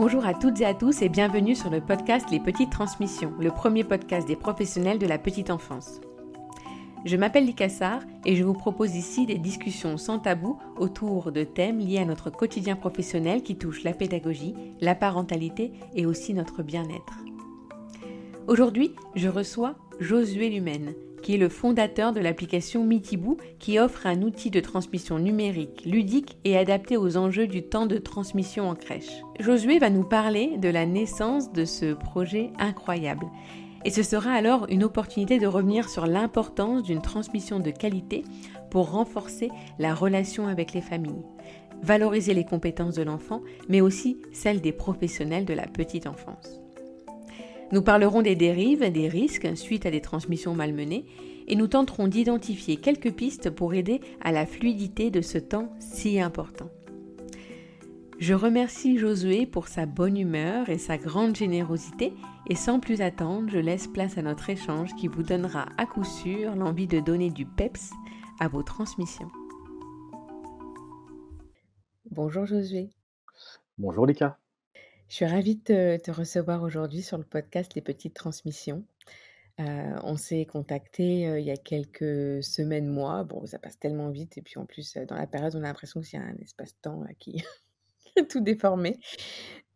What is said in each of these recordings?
Bonjour à toutes et à tous et bienvenue sur le podcast Les Petites Transmissions, le premier podcast des professionnels de la petite enfance. Je m'appelle Licassar et je vous propose ici des discussions sans tabou autour de thèmes liés à notre quotidien professionnel qui touchent la pédagogie, la parentalité et aussi notre bien-être. Aujourd'hui, je reçois Josué Lumen, est le fondateur de l'application Mitibou, qui offre un outil de transmission numérique, ludique et adapté aux enjeux du temps de transmission en crèche. Josué va nous parler de la naissance de ce projet incroyable. Et ce sera alors une opportunité de revenir sur l'importance d'une transmission de qualité pour renforcer la relation avec les familles, valoriser les compétences de l'enfant, mais aussi celles des professionnels de la petite enfance. Nous parlerons des dérives, des risques suite à des transmissions malmenées et nous tenterons d'identifier quelques pistes pour aider à la fluidité de ce temps si important. Je remercie Josué pour sa bonne humeur et sa grande générosité et sans plus attendre, je laisse place à notre échange qui vous donnera à coup sûr l'envie de donner du PEPS à vos transmissions. Bonjour Josué. Bonjour Lika. Je suis ravie de te, recevoir aujourd'hui sur le podcast Les Petites Transmissions. Euh, on s'est contacté euh, il y a quelques semaines, mois. Bon, ça passe tellement vite. Et puis en plus, euh, dans la période, on a l'impression qu'il y a un espace-temps qui a tout déformé.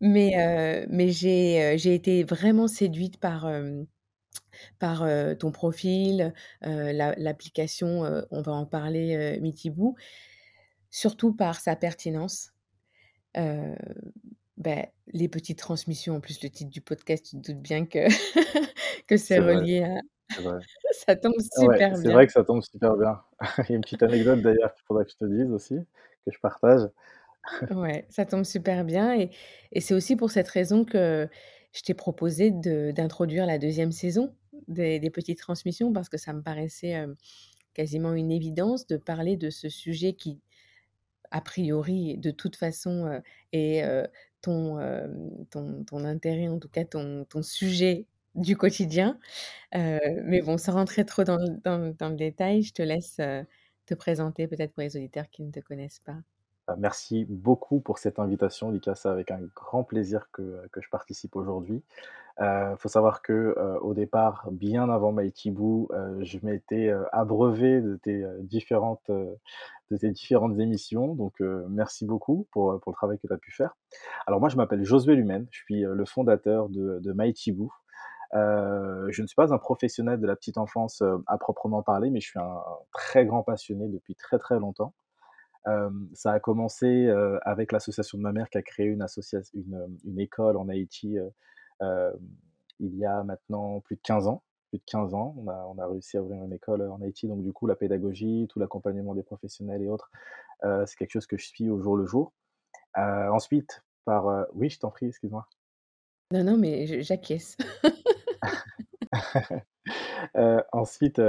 Mais, mais j'ai, j'ai été vraiment séduite par, par ton profil, l'application, on va en parler, Mitibou, surtout par sa pertinence. Ben, les petites transmissions, en plus le titre du podcast, tu te doutes bien que, que c'est relié à... ça tombe super bien. C'est vrai que ça tombe super bien. Il y a une petite anecdote d'ailleurs qu'il faudra que je te dise aussi, que je partage. ouais, ça tombe super bien. Et, et c'est aussi pour cette raison que je t'ai proposé d'introduire la deuxième saison des, des, petites transmissions, parce que ça me paraissait quasiment une évidence de parler de ce sujet qui, a priori, de toute façon, est ton, ton, ton, intérêt, en tout cas ton, ton sujet du quotidien. mais bon, sans rentrer trop dans, dans, dans, le détail, je te laisse te présenter peut-être pour les auditeurs qui ne te connaissent pas. Bah, merci beaucoup pour cette invitation, Lika. C'est avec un grand plaisir que, que je participe aujourd'hui. Il euh, faut savoir que euh, au départ, bien avant Maïtibou, euh, je m'étais abreuvé de tes différentes, de tes différentes émissions. Donc, merci beaucoup pour, le travail que tu as pu faire. Alors, moi, je m'appelle Josué Lumen. Je suis le fondateur de, de Maïtibou. je ne suis pas un professionnel de la petite enfance à proprement parler, mais je suis un très grand passionné depuis très très longtemps ça a commencé avec l'association de ma mère qui a créé une, école en Haïti il y a maintenant plus de 15 ans. Plus de 15 ans, on a, on a réussi à ouvrir une école en Haïti. Donc, du coup, la pédagogie, tout l'accompagnement des professionnels et autres, c'est quelque chose que je suis au jour le jour. ensuite, par. oui, je t'en prie, excuse-moi. Non, non, mais j'acquiesce. ensuite,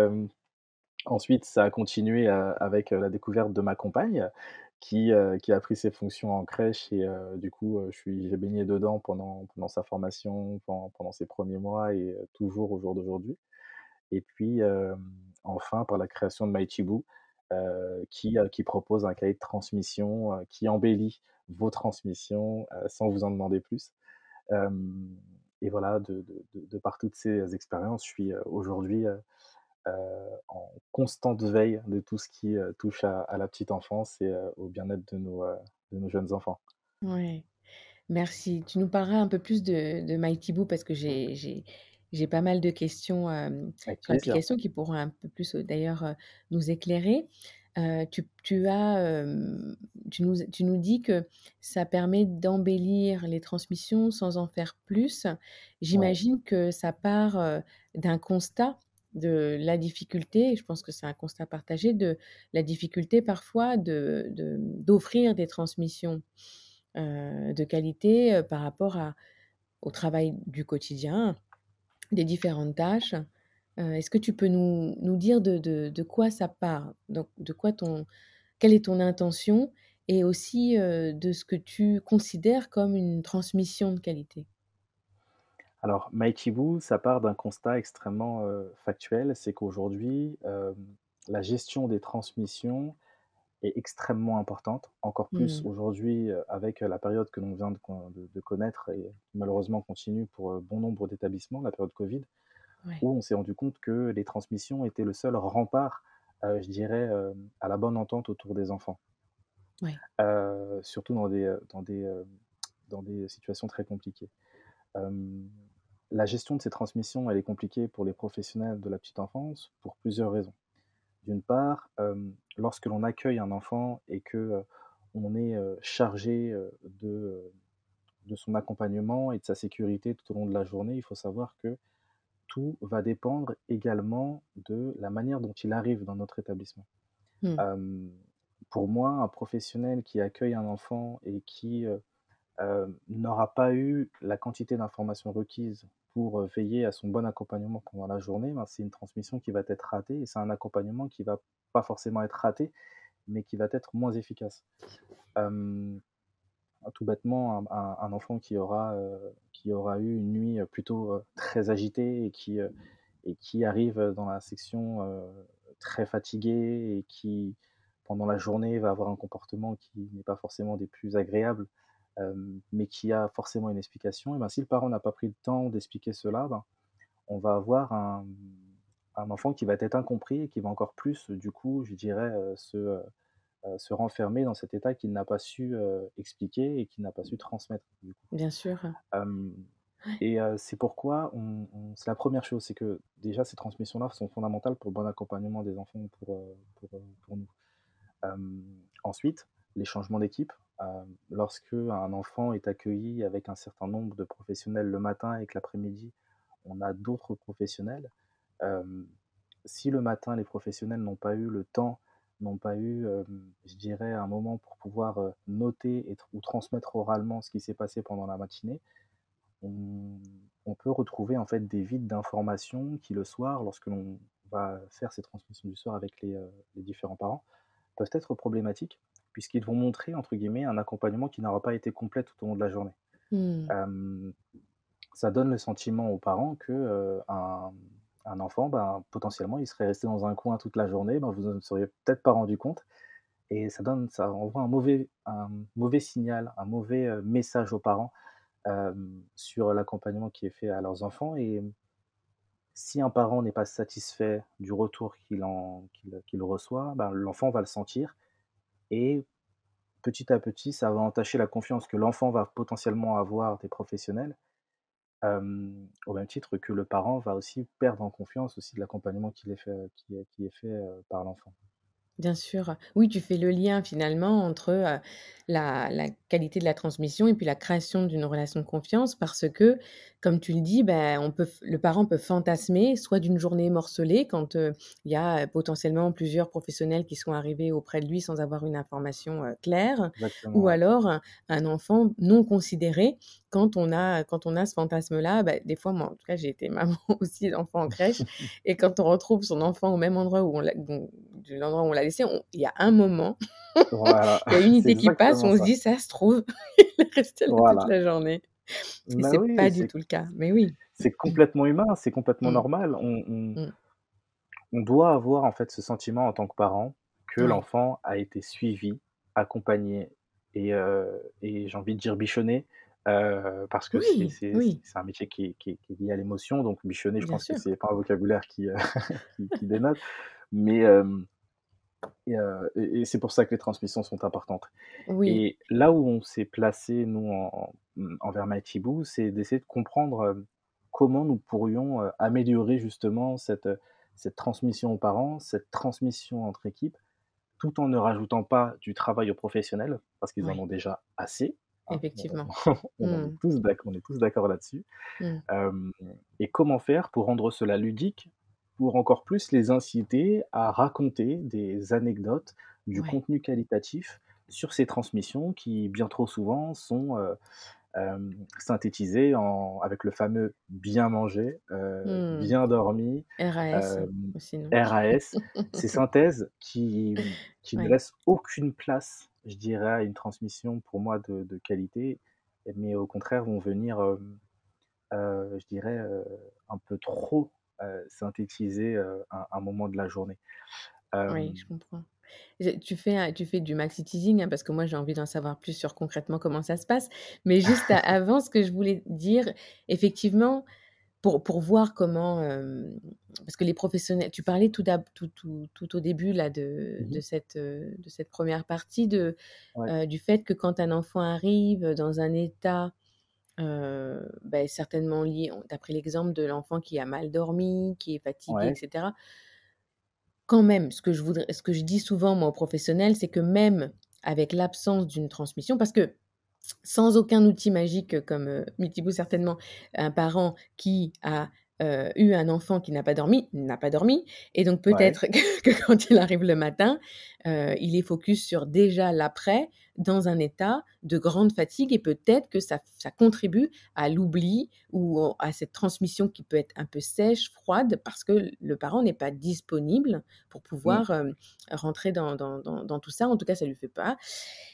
Ensuite, ça a continué avec la découverte de ma compagne qui, qui a pris ses fonctions en crèche et du coup, je suis, j'ai baigné dedans pendant, pendant sa formation, pendant, ses premiers mois et toujours au jour d'aujourd'hui. Et puis, enfin, par la création de Maïchibou, qui, qui propose un cahier de transmission qui embellit vos transmissions sans vous en demander plus. et voilà, de, de, par toutes ces expériences, je suis aujourd'hui euh, en constante veille de tout ce qui euh, touche à, la petite enfance et euh, au bien-être de nos, de nos jeunes enfants. Oui, merci. Tu nous parleras un peu plus de, de Mighty Boo parce que j'ai j'ai pas mal de questions sur l'application qui pourront un peu plus d'ailleurs nous éclairer. tu, tu, as, tu, nous, tu nous dis que ça permet d'embellir les transmissions sans en faire plus. J'imagine que ça part d'un constat de la difficulté, je pense que c'est un constat partagé, de la difficulté parfois d'offrir de, d'offrir des transmissions euh, de qualité euh, par rapport à, au travail du quotidien, des différentes tâches. Euh, est-ce que tu peux nous, nous dire de, de, de, quoi ça part? Donc, de quoi ton, Quelle est ton intention? Et aussi de ce que tu considères comme une transmission de qualité? Alors, Maichibu, ça part d'un constat extrêmement factuel, c'est qu'aujourd'hui, la gestion des transmissions est extrêmement importante, encore plus Mmh. aujourd'hui euh, avec la période que l'on vient de, de- de connaître et malheureusement continue pour bon nombre d'établissements, la période Covid, Ouais. où on s'est rendu compte que les transmissions étaient le seul rempart, je dirais, à la bonne entente autour des enfants, Ouais. Surtout dans des, dans, des, dans des situations très compliquées. Euh, la gestion de ces transmissions, elle est compliquée pour les professionnels de la petite enfance pour plusieurs raisons. D'une part, euh, lorsque l'on accueille un enfant et que euh, on est euh, chargé de, de son accompagnement et de sa sécurité tout au long de la journée, il faut savoir que tout va dépendre également de la manière dont il arrive dans notre établissement. Mmh. Pour moi, un professionnel qui accueille un enfant et qui n'aura pas eu la quantité d'informations requises pour veiller à son bon accompagnement pendant la journée, ben, c'est une transmission qui va être ratée et c'est un accompagnement qui va pas forcément être raté, mais qui va être moins efficace. Tout bêtement, un, enfant qui aura, qui aura eu une nuit plutôt très agitée et qui, et qui arrive dans la section très fatigué et qui, pendant la journée, va avoir un comportement qui n'est pas forcément des plus agréables, mais qui a forcément une explication, et ben, si le parent n'a pas pris le temps d'expliquer cela, ben, on va avoir un, un enfant qui va être incompris et qui va encore plus, du coup, je dirais, euh, se, euh, euh, se renfermer dans cet état qu'il n'a pas su expliquer et qu'il n'a pas su transmettre. Du coup. Bien sûr. Et euh, c'est pourquoi on, on- c'est la première chose, c'est que déjà ces transmissions-là sont fondamentales pour le bon accompagnement des enfants pour, pour, pour nous. Euh, ensuite, les changements d'équipe. Lorsque un enfant est accueilli avec un certain nombre de professionnels le matin et que l'après-midi, on a d'autres professionnels, si le matin, les professionnels n'ont pas eu le temps, n'ont pas eu, je dirais, un moment pour pouvoir noter ou transmettre oralement ce qui s'est passé pendant la matinée, on, peut retrouver en fait des vides d'informations qui le soir, lorsque l'on va faire ces transmissions du soir avec les différents parents, peuvent être problématiques, puisqu'ils vont montrer, entre guillemets, un accompagnement qui n'aura pas été complet tout au long de la journée. Mmh. Euh, ça donne le sentiment aux parents que euh, un, un enfant, ben, potentiellement, il serait resté dans un coin toute la journée, ben, vous ne seriez peut-être pas rendu compte, et ça donne, ça envoie un mauvais, un mauvais signal, un mauvais euh, message aux parents euh, sur l'accompagnement qui est fait à leurs enfants. Et si un parent n'est pas satisfait du retour qu'il reçoit, ben, l'enfant va le sentir et petit à petit, ça va entacher la confiance que l'enfant va potentiellement avoir des professionnels, euh, au même titre que le parent va aussi perdre en confiance aussi de l'accompagnement qui est fait, euh, par l'enfant. Bien sûr. Oui, tu fais le lien finalement entre euh, la, la qualité de la transmission et puis la création d'une relation de confiance parce que, comme tu le dis, ben, on peut, f- le parent peut fantasmer soit d'une journée morcelée quand euh, il y a euh, potentiellement plusieurs professionnels qui sont arrivés auprès de lui sans avoir une information euh, claire, ou alors un, un enfant non considéré quand on a, quand on a ce fantasme-là. ben, des fois, moi, en tout cas, j'ai été maman aussi d'enfant en crèche et quand on retrouve son enfant au même endroit où on l'a, l'endroit où on l'a laissé, il y a un moment, Voilà, il y a une unité qui passe, où on se dit, ça se trouve, il est resté là toute la journée. Et Bah c'est oui, pas du tout le cas. Mais oui. c'est complètement humain, c'est complètement Mm, normal. On, on- mm. on doit avoir en fait ce sentiment en tant que parent que l'enfant a été suivi, accompagné et, euh, et j'ai envie de dire bichonné euh, parce que c'est Oui, c'est- oui, c'est un métier qui est, qui est- qui est lié à l'émotion. Donc bichonné, je bien pense que sûr. c'est pas un vocabulaire qui, euh, qui, qui dénote. Mais euh, et, euh, et- et c'est pour ça que les transmissions sont importantes. Oui, Et là où on s'est placé, nous, en, en- envers Boo, c'est d'essayer de comprendre comment nous pourrions améliorer justement cette, cette transmission aux parents, cette transmission entre équipes, tout en ne rajoutant pas du travail aux professionnels, parce qu'ils en ont déjà assez. Hein, effectivement. on, on Mm, tous d'accord, on est tous d'accord là-dessus. mm. Euh, et comment faire pour rendre cela ludique, pour encore plus les inciter à raconter des anecdotes, du Ouais. contenu qualitatif sur ces transmissions qui, bien trop souvent, sont euh, euh, synthétisées en, avec le fameux bien mangé, euh, Mm. bien dormi, RAS aussi? RAS, ces synthèses qui, qui ne laissent aucune place, je dirais, une transmission pour moi de, de qualité, mais au contraire vont venir, euh, euh, je dirais, euh, un peu trop synthétiser un, un moment de la journée. Oui, je comprends. tu fais, tu fais du maxi teasing, hein, parce que moi j'ai envie d'en savoir plus sur concrètement comment ça se passe. Mais juste avant, ce que je voulais dire, effectivement, pour, pour voir comment, parce que les professionnels, tu parlais tout, tout, tout, tout au début là de, Mmh de cette, de cette première partie de, du fait que quand un enfant arrive dans un état ben, certainement lié, d'après l'exemple de l'enfant qui a mal dormi, qui est fatigué, Ouais. etc. Quand même, ce que je voudrais, ce que je dis souvent moi aux professionnels, c'est que même avec l'absence d'une transmission, parce que sans aucun outil magique comme euh, Mitibou certainement, un parent qui a euh, eu un enfant qui n'a pas dormi, n'a pas dormi. Et donc Ouais. peut-être que, quand il arrive le matin, euh, il est focus sur déjà l'après, dans un état de grande fatigue et peut-être que ça, ça contribue à l'oubli ou à cette transmission qui peut être un peu sèche, froide, parce que le parent n'est pas disponible pour pouvoir Mmh. euh, rentrer dans, dans, dans, dans tout ça. En tout cas, ça lui fait pas.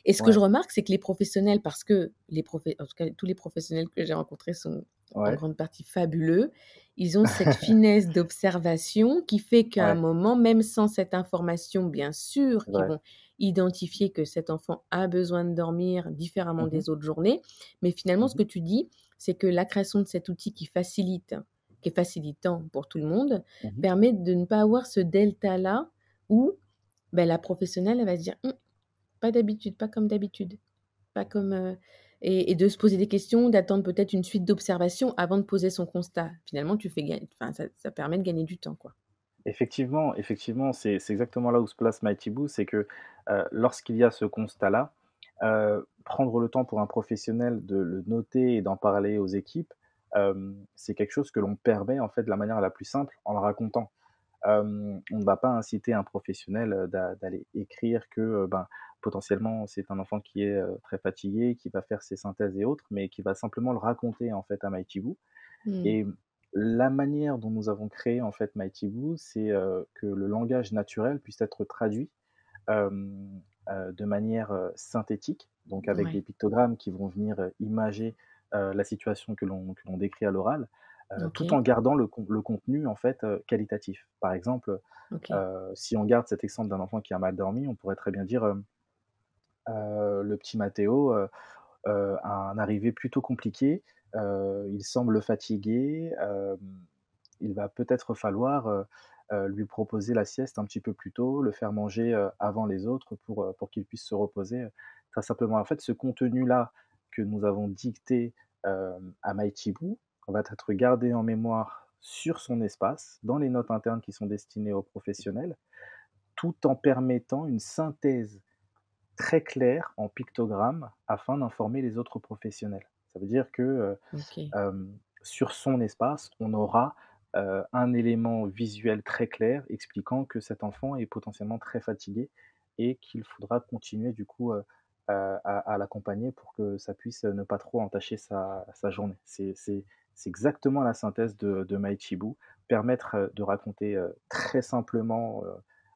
Et ce que je remarque, c'est que les professionnels, parce que les en tout cas, tous les professionnels que j'ai rencontrés sont en grande partie fabuleux. Ils ont cette finesse d'observation qui fait qu'à un moment, même sans cette information, bien sûr, vrai. vont identifier que cet enfant a besoin de dormir différemment Mmh mh. des autres journées. Mais finalement, ce Mmh que tu dis, c'est que la création de cet outil qui facilite, qui est facilitant pour tout le monde, Mmh permet de ne pas avoir ce delta-là où ben, la professionnelle, elle va se dire Hum, pas d'habitude, pas comme d'habitude, pas comme. euh, et, de se poser des questions, d'attendre peut-être une suite d'observations avant de poser son constat. Finalement, tu fais gagner, ça, permet de gagner du temps, quoi. Effectivement, effectivement, c'est exactement là où se place Mighty Boo, c'est que, heu, lorsqu'il y a ce constat-là, heu, prendre le temps pour un professionnel de le noter et d'en parler aux équipes, hem, c'est quelque chose que l'on permet, en fait, de la manière la plus simple en le racontant. On ne va pas inciter un professionnel, d'aller écrire que, ben, potentiellement, c'est un enfant qui est, très fatigué, qui va faire ses synthèses et autres, mais qui va simplement le raconter, en fait, à Mighty Boo Hmm. et la manière dont nous avons créé, en fait, c'est, que le langage naturel puisse être traduit, de manière, synthétique, donc avec des pictogrammes qui vont venir, imager, la situation que l'on que l'on décrit à l'oral, ok, tout en gardant le le contenu, en fait, heu, qualitatif. Par exemple, heu, si on garde cet exemple d'un enfant qui a mal dormi, on pourrait très bien dire, «Le petit Mathéo, a un arrivée plutôt compliquée, heu, il semble fatigué, il va peut-être falloir, lui proposer la sieste un petit peu plus tôt, le faire manger, avant les autres pour, pour qu'il puisse se reposer», très simplement. En fait, ce contenu-là que nous avons dicté, à Boo va être gardé en mémoire sur son espace, dans les notes internes qui sont destinées aux professionnels, tout en permettant une synthèse très clair en pictogramme afin d'informer les autres professionnels. Ça veut dire que, Ok. hem, sur son espace, on aura, heu, un élément visuel très clair expliquant que cet enfant est potentiellement très fatigué et qu'il faudra continuer du coup, à à l'accompagner pour que ça puisse, ne pas trop entacher sa sa journée. C'est c'est exactement la synthèse de de Boo, permettre, heu, de raconter, heu, très simplement, heu,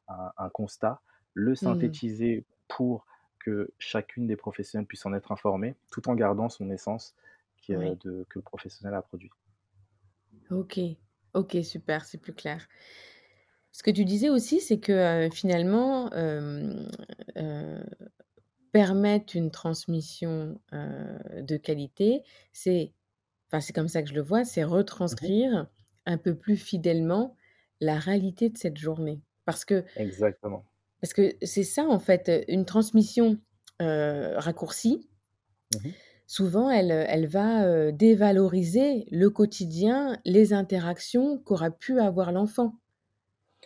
un un constat, le Hmm. synthétiser pour que chacune des professionnels puisse en être informée, tout en gardant son essence qui, de que le professionnel a produit. Ok. Ok, super, c'est plus clair. Ce que tu disais aussi, c'est que euh, finalement, euh, euh, permettre une transmission euh, de qualité, c'est, enfin, c'est comme ça que je le vois, c'est Mmh retranscrire un peu plus fidèlement la réalité de cette journée. Parce que Exactement. Parce que c'est ça, en fait, une transmission, raccourcie, Mmh souvent elle, elle va, dévaloriser le quotidien, les interactions qu'aura pu avoir l'enfant.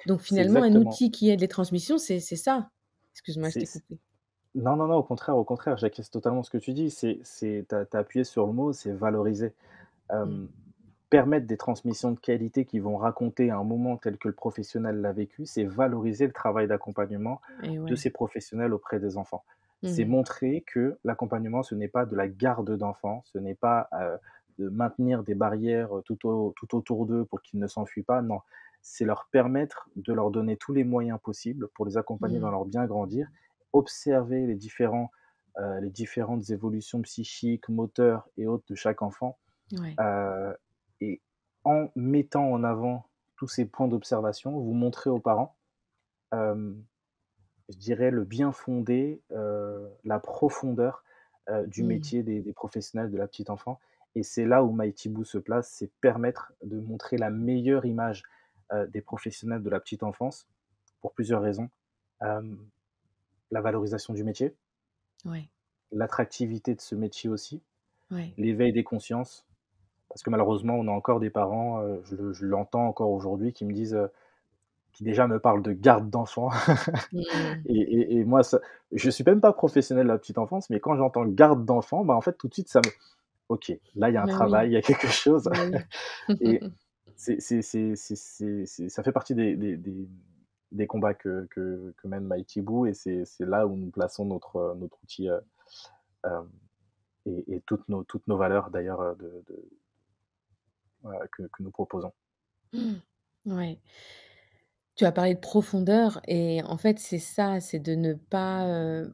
Donc finalement, un outil qui aide les transmissions, c'est ça. Excuse-moi, je t'ai coupé. non, non, non, au contraire, au contraire, j'acquiesce totalement ce que tu dis. Tu as appuyé sur le mot, c'est valoriser. Mmh. Hem, permettre des transmissions de qualité qui vont raconter un moment tel que le professionnel l'a vécu, c'est valoriser le travail d'accompagnement de ces professionnels auprès des enfants. C'est Mmh montrer que l'accompagnement, ce n'est pas de la garde d'enfants, ce n'est pas, heu, de maintenir des barrières, tout au tout autour d'eux pour qu'ils ne s'enfuient pas, non. C'est leur permettre de leur donner tous les moyens possibles pour les accompagner dans Mmh. leur bien grandir, observer les différents, les différentes évolutions psychiques, moteurs et autres de chaque enfant Ouais. Heu et en mettant en avant tous ces points d'observation, vous montrez aux parents, hem, je dirais, le bien-fondé, heu, la profondeur, du Mmh. métier des des professionnels de la petite enfant et c'est là où Mighty Boo se place, c'est permettre de montrer la meilleure image, des professionnels de la petite enfance pour plusieurs raisons. La valorisation du métier, Ouais, l'attractivité de ce métier aussi, ouais. l'éveil des consciences, parce que malheureusement, on a encore des parents, heu, je le je l'entends encore aujourd'hui, qui me disent, heu, qui déjà me parlent de garde d'enfants Mmh. et et et moi ça je suis même pas professionnel de la petite enfance, mais quand j'entends garde d'enfants, bah, en fait, tout de suite, ça me OK, là, il y a un Bah travail, il y a quelque chose oui. et c'est c'est c'est ça fait partie des des des des combats que que que mène Boo et c'est c'est là où nous plaçons notre, heu, notre outil, et et toutes nos toutes nos valeurs d'ailleurs, de que que nous proposons. Ouais. Tu as parlé de profondeur et en fait, c'est ça, c'est de ne pas,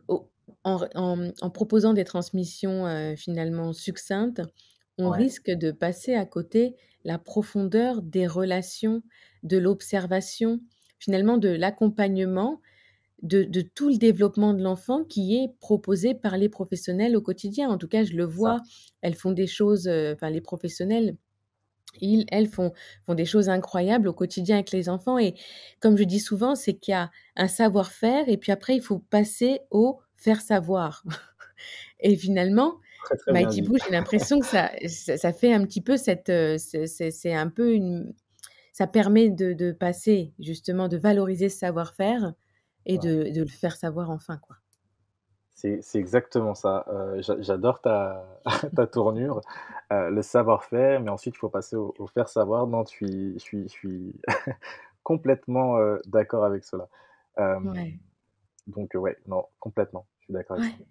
au en r en, mmh, en proposant des transmissions, heu, finalement succinctes, on Ouais, risque de passer à côté la profondeur des relations, de l'observation, finalement de l'accompagnement, de de tout le développement de l'enfant qui est proposé par les professionnels au quotidien. En tout cas, je le ça. vois, elles font des choses, heu, enfin les professionnels ils, elles font font des choses incroyables au quotidien avec les enfants et comme je dis souvent, c'est qu'il y a un savoir-faire et puis après il faut passer au faire savoir et finalement, Très, très bien Mighty. Boo, j'ai l'impression que ça ça ça fait un petit peu cette, heu, c'est un peu une ça permet de de passer justement, de valoriser ce savoir-faire et Ouais. de de le faire savoir enfin, quoi. C'est exactement ça, j'a j'adore ta ta tournure, heu, le savoir-faire, mais ensuite il faut passer au au faire savoir. Non, je suis je suis je suis complètement, heu, d'accord avec cela. Ouais, donc, ouais, non, complètement, je suis d'accord avec ouais. ça.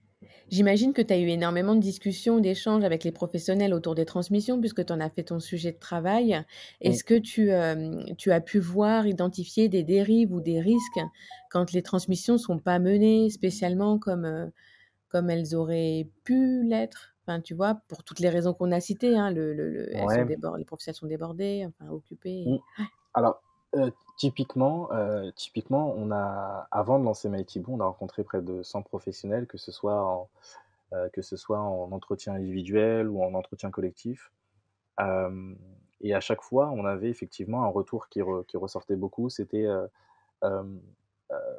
J'imagine que tu as eu énormément de discussions, d'échanges avec les professionnels autour des transmissions puisque tu en as fait ton sujet de travail. Est-ce que tu, hem, tu as pu voir, identifier des dérives ou des risques quand les transmissions sont pas menées spécialement comme, heu, comme elles auraient pu l'être? Enfin, tu vois, pour toutes les raisons qu'on a citées, hein, le le le elles sont les professionnels sont débordés, enfin occupés. Alors, heu, typiquement, heu, typiquement, on a avant de lancer Mighty Boo, on a rencontré près de 100 professionnels, que ce soit en, heu, que ce soit en entretien individuel ou en entretien collectif. Et à chaque fois, on avait effectivement un retour qui re qui ressortait beaucoup, c'était,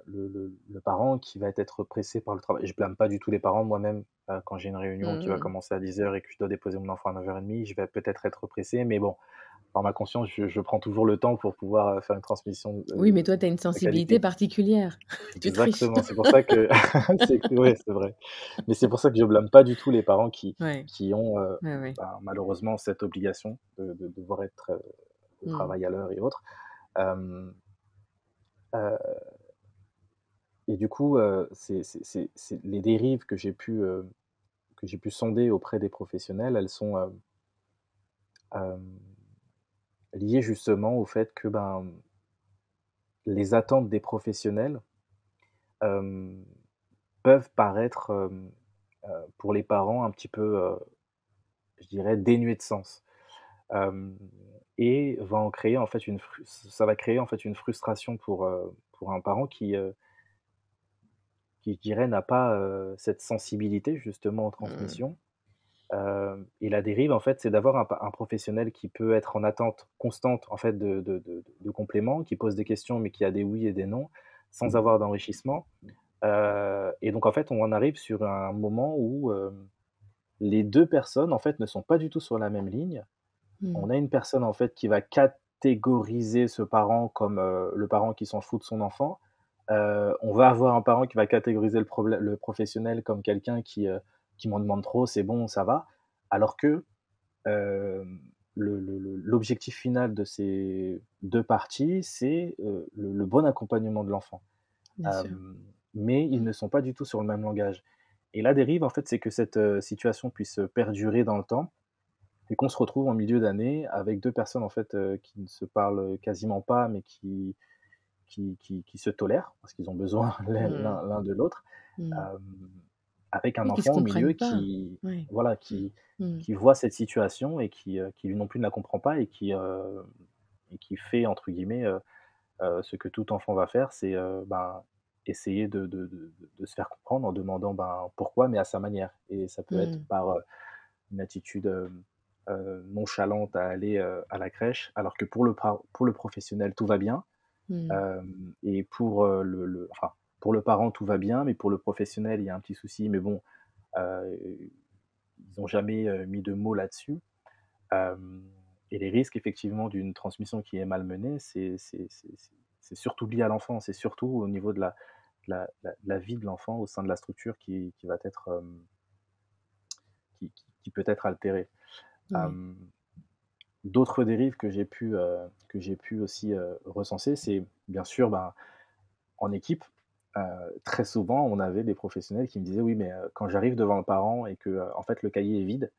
le le le parent qui va être pressé par le travail. Je blâme pas du tout les parents. Moi-même, quand j'ai une réunion qui va Mmh commencer à dix heures et que je dois déposer mon enfant à 9:30, je vais peut-être être pressé, mais bon, par ma conscience, je je prends toujours le temps pour pouvoir, heu, faire une transmission, Oui, mais toi, tu as une sensibilité particulière. Exactement, c'est pour ça que c'est ouais, vrai. Mais c'est pour ça que je blâme pas du tout les parents qui Ouais, qui ont, ouais, ouais. ben, malheureusement cette obligation de de devoir être, au Mmh. travail à l'heure et autres. Et du coup, c'est les dérives que j'ai pu, que j'ai pu sonder auprès des professionnels, elles sont, liées justement au fait que, ben, les attentes des professionnels, peuvent paraître, heu, pour les parents un petit peu, heu je dirais dénué de sens. Et va en créer en fait une ça va créer en fait une frustration pour, pour un parent qui, qui je dirais n'a pas, cette sensibilité justement aux Mmh. Hem et la dérive en fait, c'est d'avoir un professionnel qui peut être en attente constante en fait de de de de compléments, qui pose des questions mais qui a des oui et des non, sans avoir d'enrichissement. Heu et donc en fait, on en arrive sur un moment où, hem, les 2 personnes en fait ne sont pas du tout sur la même ligne Mmh. On a une personne, en fait, qui va catégoriser ce parent comme, le parent qui s'en fout de son enfant. On va avoir un parent qui va catégoriser le professionnel comme quelqu'un qui, qui m'en demande trop, c'est bon, ça va. Alors que, le l'objectif final de ces 2 parties, c'est, heu, le le bon accompagnement de l'enfant. Hem, mais ils ne sont pas du tout sur le même langage et la dérive, en fait, c'est que cette, situation puisse, perdurer dans le temps et qu'on se retrouve en milieu d'année avec 2 personnes en fait, qui ne se parlent, quasiment pas, mais qui qui qui qui se tolèrent parce qu'ils ont besoin l'un Mmh. l'un de l'autre. Mmh. Avec un Oui, enfant au milieu qui Ouais. voilà, qui Mmh. qui voit cette situation et qui, heu, qui lui non plus ne la comprend pas et qui, heu et qui fait entre guillemets, heu, ce que tout enfant va faire, c'est, ben, essayer de, de, de, se faire comprendre en demandant ben, pourquoi, mais à sa manière. Et ça peut être mmh. par une attitude nonchalante à aller à la crèche, alors que pour le, pour le professionnel, tout va bien. Mmh. et pour le, le, enfin, pour le parent, tout va bien, mais pour le professionnel, il y a un petit souci. Mais bon, ils n'ont jamais mis de mots là-dessus. et les risques, effectivement, d'une transmission qui est mal menée, c'est surtout lié à l'enfant. C'est surtout au niveau de la, la, la, vie de l'enfant au sein de la structure qui, qui va être. qui, qui, peut être altérée. D'autres dérives que j'ai pu, que j'ai pu aussi recenser, c'est bien sûr ben, en équipe, très souvent, on avait des professionnels qui me disaient oui, mais quand j'arrive devant le parent et que en fait le cahier est vide,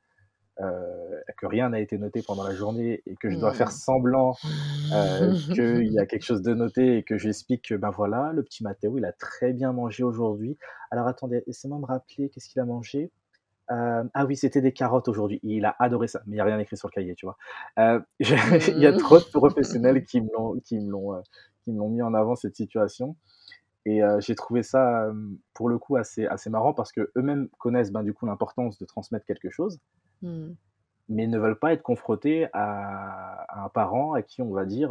que rien n'a été noté pendant la journée et que je dois faire mmh. semblant qu'il y a quelque chose de noté et que j'explique que ben voilà, le petit Mathéo, il a très bien mangé aujourd'hui. Alors attendez, laissez-moi me rappeler qu'est-ce qu'il a mangé. ah oui, c'était des carottes aujourd'hui. Il a adoré ça, mais il n'y a rien écrit sur le cahier, tu vois. il y a trop de professionnels qui me l'ont mis en avant cette situation. Et j'ai trouvé ça, pour le coup, assez, assez marrant parce qu'eux-mêmes connaissent ben, du coup l'importance de transmettre quelque chose, mmh. mais ne veulent pas être confrontés à, un parent à qui on va dire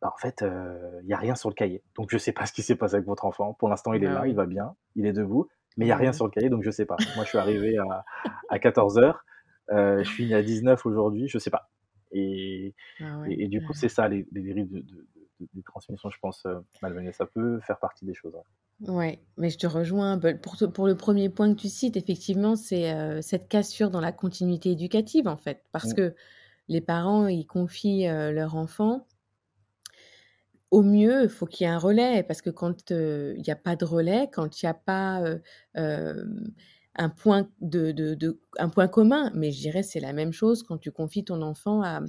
bah, en fait, il n'y a rien sur le cahier. Donc je ne sais pas ce qui s'est passé avec votre enfant. Pour l'instant, il est bah là, il va bien, il est debout, mais il n'y a rien sur le cahier, donc je ne sais pas. Moi, je suis arrivé à, à 14h, je suis né à 19 aujourd'hui, je ne sais pas. Et, ah et, du coup, c'est ça les, les dérives de, des transmissions, je pense, euh, malvenues. Ça peut faire partie des choses. Hein. Ouais, mais je te rejoins. Pour, pour le premier point que tu cites, effectivement, c'est euh, cette cassure dans la continuité éducative, en fait. Parce mmh. que les parents, ils confient euh, leur enfant. Au mieux, il faut qu'il y ait un relais, parce que quand il n'y a pas de relais, quand il n'y a pas un point de, de, de, un point commun, mais je dirais c'est la même chose quand tu confies ton enfant à,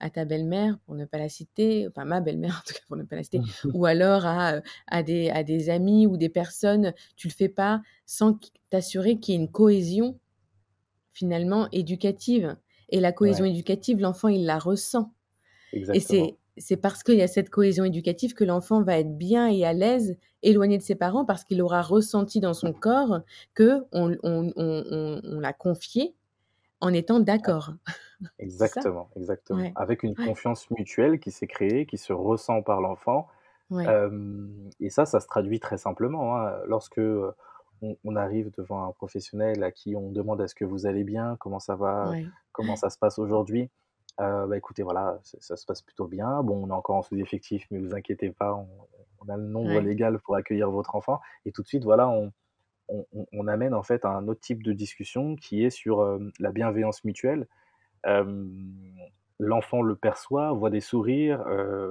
à ta belle-mère, pour ne pas la citer, enfin ma belle-mère en tout cas pour ne pas la citer, ou alors à, euh, à, des, à des amis ou des personnes, tu le fais pas sans t'assurer qu'il y ait une cohésion finalement éducative. Et la cohésion éducative, l'enfant, il la ressent. Et c'est, c'est parce qu'il y a cette cohésion éducative que l'enfant va être bien et à l'aise, éloigné de ses parents, parce qu'il aura ressenti dans son corps que on, on, on, on l'a confié en étant d'accord. Exactement, exactement. Avec une confiance mutuelle qui s'est créée, qui se ressent par l'enfant. et ça, ça se traduit très simplement. Hein. Lorsque on, arrive devant un professionnel à qui on demande est-ce que vous allez bien, comment ça va, comment ça se passe aujourd'hui, bah écoutez, voilà, ça se passe plutôt bien. Bon, on est encore en sous-effectif, mais vous inquiétez pas, on, a le nombre légal pour accueillir votre enfant. Et tout de suite, voilà, on, on, amène en fait à un autre type de discussion qui est sur la bienveillance mutuelle. L'enfant le perçoit, voit des sourires,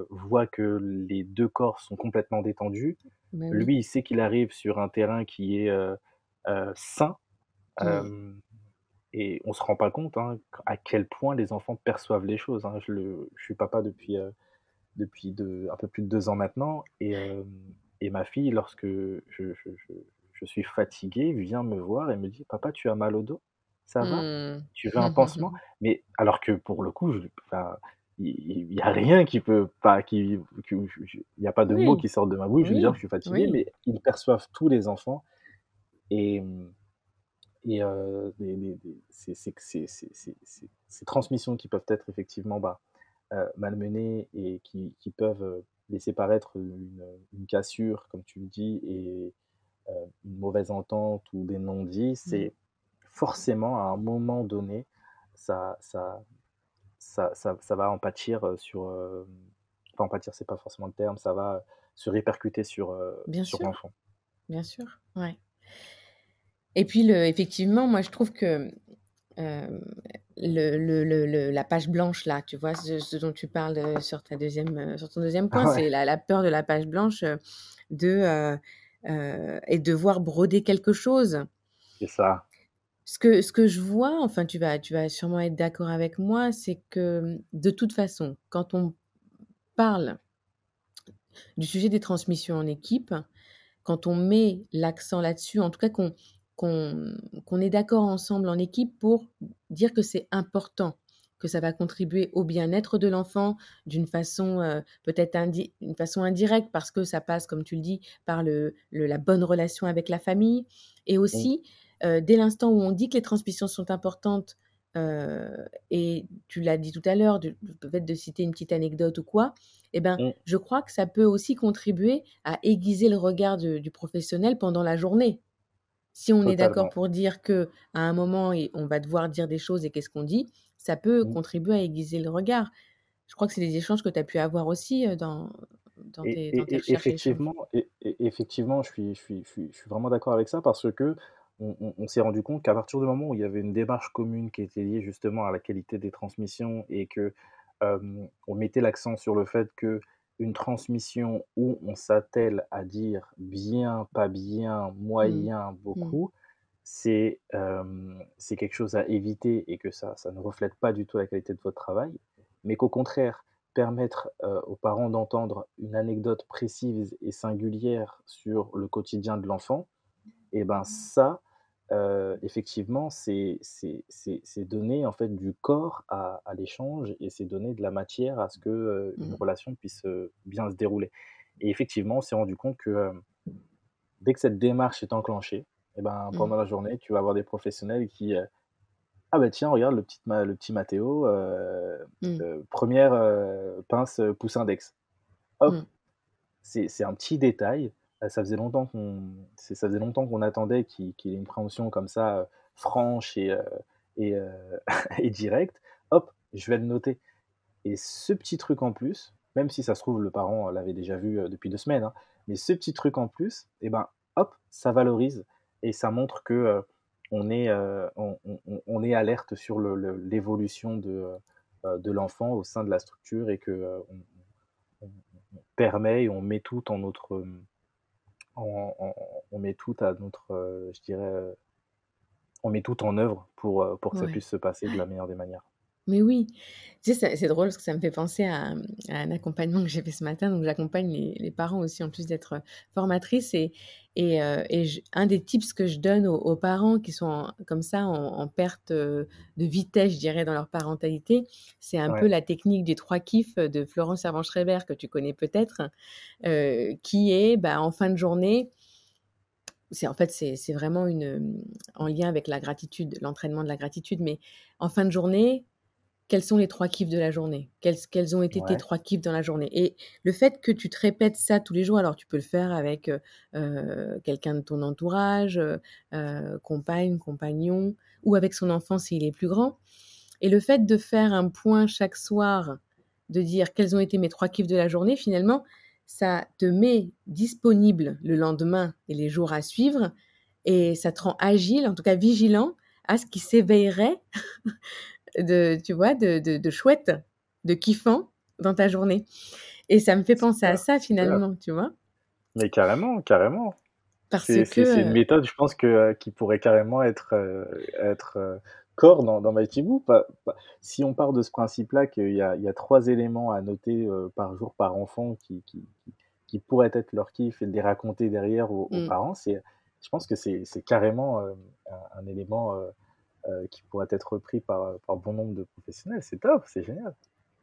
voit que les deux corps sont complètement détendus. Bah Lui, il sait qu'il arrive sur un terrain qui est sain. et on ne se rend pas compte hein, à quel point les enfants perçoivent les choses. Hein. Je, le, je, suis papa depuis, depuis un peu plus de deux ans maintenant. Et, et ma fille, lorsque je, je suis fatigué, vient me voir et me dit Papa, tu as mal au dos? Ça va mmh. Tu veux un pansement Mais alors que pour le coup, il n'y a rien qui peut pas, qui, il n'y a pas de mots qui sortent de ma bouche. Je veux dire, je suis fatigué, mais ils perçoivent tous les enfants et, et euh, ces transmissions qui peuvent être effectivement bah, euh, malmenées et qui, qui, peuvent laisser paraître une, une, cassure, comme tu le dis, et, euh, une mauvaise entente ou des non-dits, mmh. Forcément à un moment donné, ça, ça, ça, ça, va en pâtir euh, sur. Euh, enfin, en pâtir, c'est pas forcément le terme, ça va se répercuter sur, Bien sur l'enfant. Bien sûr, ouais. Et puis, le, effectivement, moi, je trouve que le, le, le, la page blanche, là, tu vois, ce, dont tu parles sur, ta deuxième, sur ton deuxième point, c'est la, la, peur de la page blanche de euh, et devoir broder quelque chose. C'est ça. Ce que, ce que je vois, enfin tu vas, tu vas sûrement être d'accord avec moi, c'est que de toute façon, quand on parle du sujet des transmissions en équipe, quand on met l'accent là-dessus, en tout cas qu'on qu'on est d'accord ensemble en équipe pour dire que c'est important que ça va contribuer au bien-être de l'enfant d'une façon euh, peut-être une façon indirecte parce que ça passe, comme tu le dis, par le, la bonne relation avec la famille. Et aussi, euh, dès l'instant où on dit que les transmissions sont importantes, euh, et tu l'as dit tout à l'heure, peut-être de citer une petite anecdote ou quoi, eh ben, mmh. je crois que ça peut aussi contribuer à aiguiser le regard du professionnel pendant la journée. Si on est d'accord pour dire que à un moment on va devoir dire des choses et qu'est-ce qu'on dit, ça peut mmh. contribuer à aiguiser le regard. Je crois que c'est des échanges que tu as pu avoir aussi dans, dans, tes, recherches. Effectivement, et, effectivement je, suis, je, suis, je, suis, vraiment d'accord avec ça parce que on, s'est rendu compte qu'à partir du moment où il y avait une démarche commune qui était liée justement à la qualité des transmissions et que on mettait l'accent sur le fait que une transmission où on s'attelle à dire bien, pas bien, mmh. moyen, mmh. beaucoup, c'est quelque chose à éviter et que ça, ça ne reflète pas du tout la qualité de votre travail, mais qu'au contraire, permettre aux parents d'entendre une anecdote précise et singulière sur le quotidien de l'enfant, et ben ça, effectivement, c'est donner en fait du corps à, l'échange et c'est donner de la matière à ce que une mmh. relation puisse bien se dérouler. Et effectivement, on s'est rendu compte que dès que cette démarche est enclenchée, et ben, mmh. pendant la journée, tu vas avoir des professionnels qui ah bah tiens, regarde le petit, le petit Mathéo, mmh. première pince pouce index. Hop, c'est un petit détail ça faisait longtemps qu'on ça faisait longtemps qu'on attendait qu'il ait une préhension comme ça, euh, franche et, euh, euh, et directe. Hop, je vais le noter. Et ce petit truc en plus, même si ça se trouve, le parent l'avait déjà vu depuis deux semaines, hein, mais ce petit truc en plus, et eh ben, hop, ça valorise et ça montre que on, est, on, est alerte sur l'évolution de, de l'enfant au sein de la structure et que on, permet et on met tout en notre on, met tout à notre, euh, je dirais, euh, on met tout en œuvre pour, euh, pour que ça puisse se passer de la meilleure des manières. Mais oui, tu sais, c'est drôle parce que ça me fait penser à, un accompagnement que j'ai fait ce matin. Donc, j'accompagne les, parents aussi, en plus d'être formatrice. Et, et, un des tips que je donne aux, parents qui sont comme ça en, perte de vitesse, je dirais, dans leur parentalité, c'est un peu la technique des trois kiffs de Florence Servan-Schreiber, que tu connais peut-être, qui est bah, en fin de journée, c'est en fait c'est vraiment une en lien avec la gratitude, l'entraînement de la gratitude, mais en fin de journée, quels sont les trois kiffs de la journée? Quels, quels, ont été tes trois kiffs dans la journée? Et le fait que tu te répètes ça tous les jours, alors tu peux le faire avec euh, quelqu'un de ton entourage, euh, compagne, compagnon, ou avec son enfant s'il est plus grand. Et le fait de faire un point chaque soir, de dire quels ont été mes trois kiffs de la journée, finalement, ça te met disponible le lendemain et les jours à suivre, et ça te rend agile, en tout cas vigilant, à ce qui s'éveillerait de, tu vois, de, de, chouette, de kiffant dans ta journée. Et ça me fait penser à ça finalement, tu vois. Mais carrément, carrément. Parce que c'est une méthode, je pense que euh, qui pourrait carrément être euh, être euh, corps dans, dans Mighty Boo. si on part de ce principe-là qu'il y, y a, trois éléments à noter par jour par enfant qui, qui, qui, pourraient être leur kiff et de les raconter derrière aux, mmh. parents, c'est je pense que c'est carrément un, un, élément euh, qui pourrait être repris par, par bon nombre de professionnels. C'est top, c'est génial.